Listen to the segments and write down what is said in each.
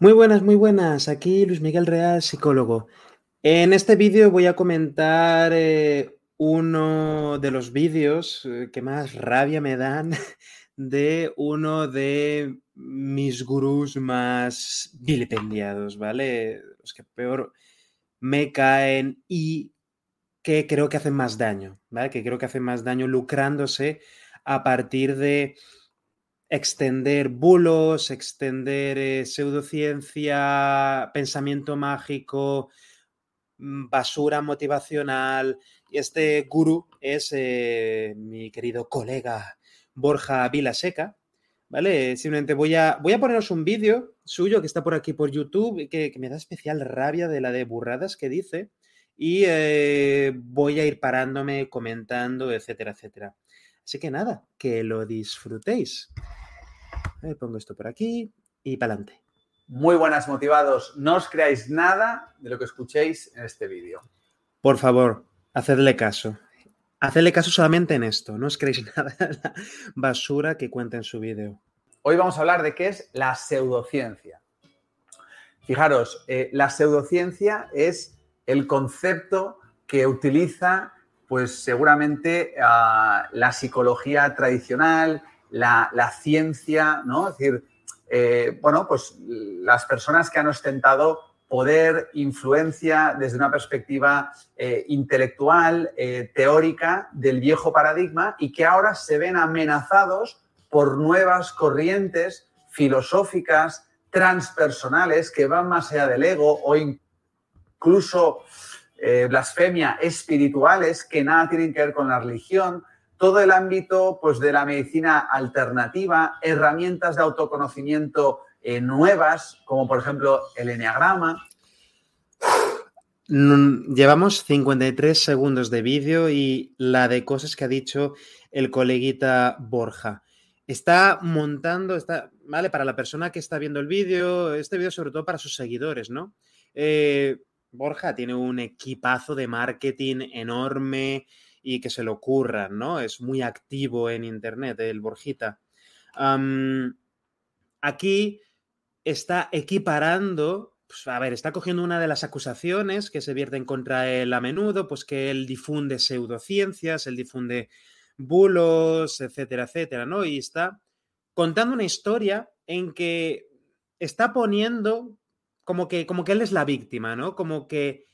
Muy buenas, muy buenas. Aquí Luis Miguel Real, psicólogo. En este vídeo voy a comentar eh, uno de los vídeos eh, que más rabia me dan de uno de mis gurús más vilipendiados, ¿vale? Los que peor me caen y que creo que hacen más daño, ¿vale? Que creo que hacen más daño lucrándose a partir de extender bulos, extender eh, pseudociencia, pensamiento mágico, mm, basura motivacional. Y este gurú es eh, mi querido colega Borja Vilaseca, ¿vale? Simplemente voy a, voy a poneros un vídeo suyo que está por aquí por YouTube, que, me da especial rabia de la de burradas que dice, y eh, voy a ir parándome, comentando, etcétera, etcétera. Así que nada, que lo disfrutéis. pongo esto por aquí y para adelante. Muy buenas motivados, no os creáis nada de lo que escuchéis en este vídeo. Por favor, hacedle caso. Hacedle caso solamente en esto, no os creéis nada de la basura que cuenta en su vídeo. Hoy vamos a hablar de qué es la pseudociencia. Fijaros, eh, la pseudociencia es el concepto que utiliza pues seguramente ah, la psicología tradicional, la, ciencia, ¿no? Es decir, eh, bueno, pues las personas que han ostentado poder, influencia desde una perspectiva eh, intelectual, eh, teórica del viejo paradigma y que ahora se ven amenazados por nuevas corrientes filosóficas, transpersonales, que van más allá del ego o incluso eh, blasfemia espirituales que nada tienen que ver con la religión, todo el ámbito pues, de la medicina alternativa, herramientas de autoconocimiento eh, nuevas, como por ejemplo el enneagrama. Llevamos 53 segundos de vídeo y la de cosas que ha dicho el coleguita Borja. Está montando, está, ¿vale? Para la persona que está viendo el vídeo, este vídeo sobre todo para sus seguidores, ¿no? Eh, Borja tiene un equipazo de marketing enorme y que se le ocurra, ¿no? Es muy activo en Internet, el Borjita. aquí está equiparando, pues, a ver, está cogiendo una de las acusaciones que se vierten contra él a menudo, pues que él difunde pseudociencias, él difunde bulos, etcétera, etcétera, ¿no? Y está contando una historia en que está poniendo como que, como que él es la víctima, ¿no? Como que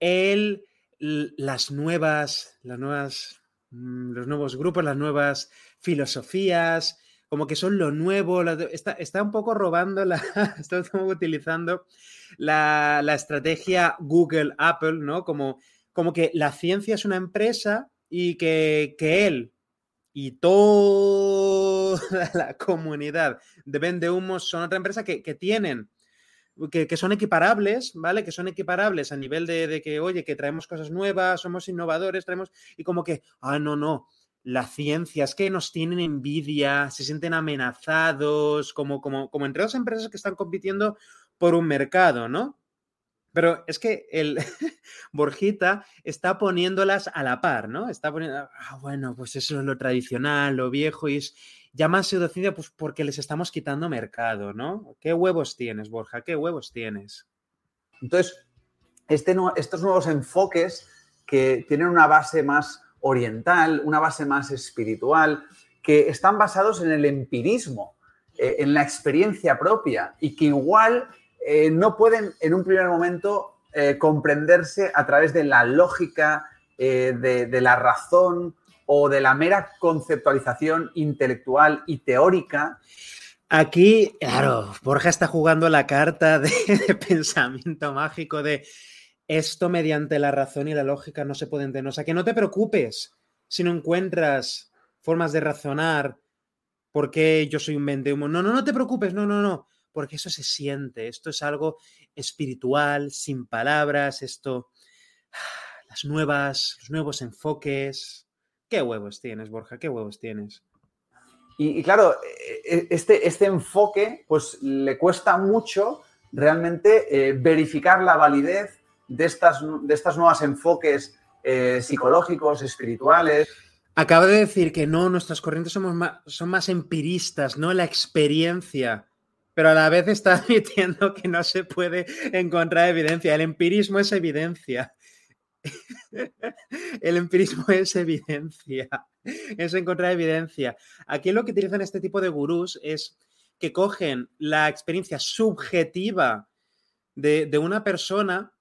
él, las nuevas, las nuevas, mm, los nuevos grupos, las nuevas filosofías, como que son lo nuevo, está, está un poco robando, la, está utilizando la, la, estrategia Google, Apple, ¿no? Como, como que la ciencia es una empresa y que, que él y toda la comunidad de Vende Humos son otra empresa que, que tienen que, son equiparables, ¿vale? Que son equiparables a nivel de, que, oye, que traemos cosas nuevas, somos innovadores, traemos, y como que, ah, no, no, la ciencia, es que nos tienen envidia, se sienten amenazados, como, como, como entre dos empresas que están compitiendo por un mercado, ¿no? Pero es que el Borjita está poniéndolas a la par, ¿no? Está poniendo, ah, bueno, pues eso es lo tradicional, lo viejo, y es, llaman pseudociencia pues porque les estamos quitando mercado, ¿no? ¿Qué huevos tienes, Borja? ¿Qué huevos tienes? Entonces, este, estos nuevos enfoques que tienen una base más oriental, una base más espiritual, que están basados en el empirismo, eh, en la experiencia propia y que igual eh, no pueden en un primer momento eh, comprenderse a través de la lógica, de, la razón o de la mera conceptualización intelectual y teórica. Aquí, claro, Borja está jugando la carta de, pensamiento mágico de esto mediante la razón y la lógica no se puede entender. O sea, que no te preocupes si no encuentras formas de razonar ¿Por qué yo soy un humo? No, no, no te preocupes, no, no, no, porque eso se siente, esto es algo espiritual, sin palabras, esto, las nuevas, los nuevos enfoques. ¿Qué huevos tienes, Borja? ¿Qué huevos tienes? Y, claro, e, e, este, este enfoque, pues le cuesta mucho realmente eh, verificar la validez de estas, de estas nuevos enfoques eh, psicológicos, espirituales. Acaba de decir que no, nuestras corrientes somos son más empiristas, no la experiencia, pero a la vez está admitiendo que no se puede encontrar evidencia. El empirismo es evidencia. El empirismo es evidencia, es encontrar evidencia. Aquí lo que utilizan este tipo de gurús es que cogen la experiencia subjetiva de, una persona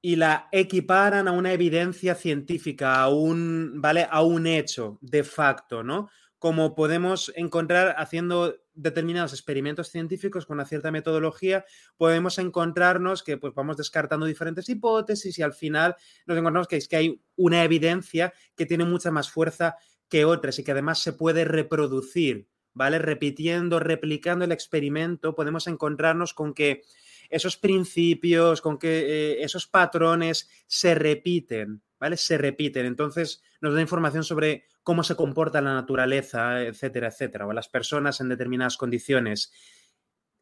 y la equiparan a una evidencia científica, a un, ¿vale? a un hecho de facto, ¿no? Como podemos encontrar haciendo determinados experimentos científicos con una cierta metodología, podemos encontrarnos que pues, vamos descartando diferentes hipótesis y al final nos encontramos que, es que hay una evidencia que tiene mucha más fuerza que otras y que además se puede reproducir, ¿vale? Repitiendo, replicando el experimento, podemos encontrarnos con que esos principios, con que eh, esos patrones se repiten, ¿vale? Se repiten. Entonces nos da información sobre cómo se comporta la naturaleza, etcétera, etcétera, o las personas en determinadas condiciones.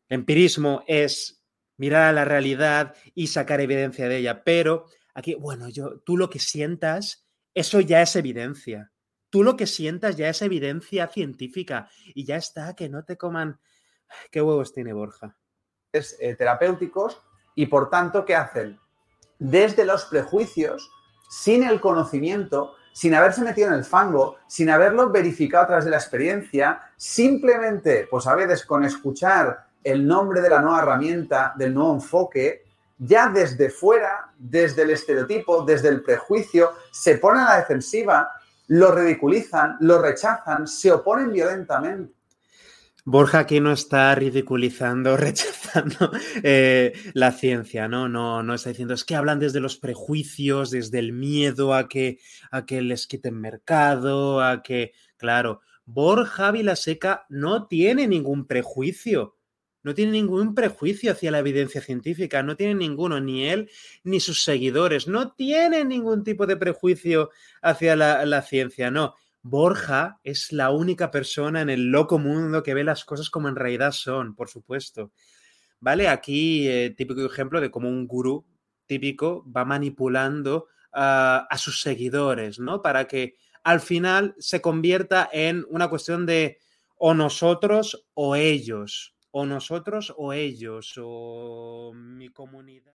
empirismo es mirar a la realidad y sacar evidencia de ella, pero aquí, bueno, yo, tú lo que sientas, eso ya es evidencia. Tú lo que sientas ya es evidencia científica y ya está, que no te coman. ¿Qué huevos tiene Borja? Eh, terapéuticos y por tanto, ¿qué hacen? Desde los prejuicios, sin el conocimiento, sin haberse metido en el fango, sin haberlo verificado a través de la experiencia, simplemente, pues a veces con escuchar el nombre de la nueva herramienta, del nuevo enfoque, ya desde fuera, desde el estereotipo, desde el prejuicio, se ponen a la defensiva, lo ridiculizan, lo rechazan, se oponen violentamente. Borja aquí no está ridiculizando, rechazando eh, la ciencia, ¿no? ¿no? No está diciendo, es que hablan desde los prejuicios, desde el miedo a que, a que les quiten mercado, a que, claro, Borja Vilaseca no tiene ningún prejuicio, no tiene ningún prejuicio hacia la evidencia científica, no tiene ninguno, ni él ni sus seguidores, no tienen ningún tipo de prejuicio hacia la, la ciencia, no. Borja es la única persona en el loco mundo que ve las cosas como en realidad son, por supuesto. ¿Vale? Aquí, eh, típico ejemplo de cómo un gurú típico va manipulando a sus seguidores, ¿no? Para que al final se convierta en una cuestión de o nosotros o ellos, o nosotros o ellos, o mi comunidad.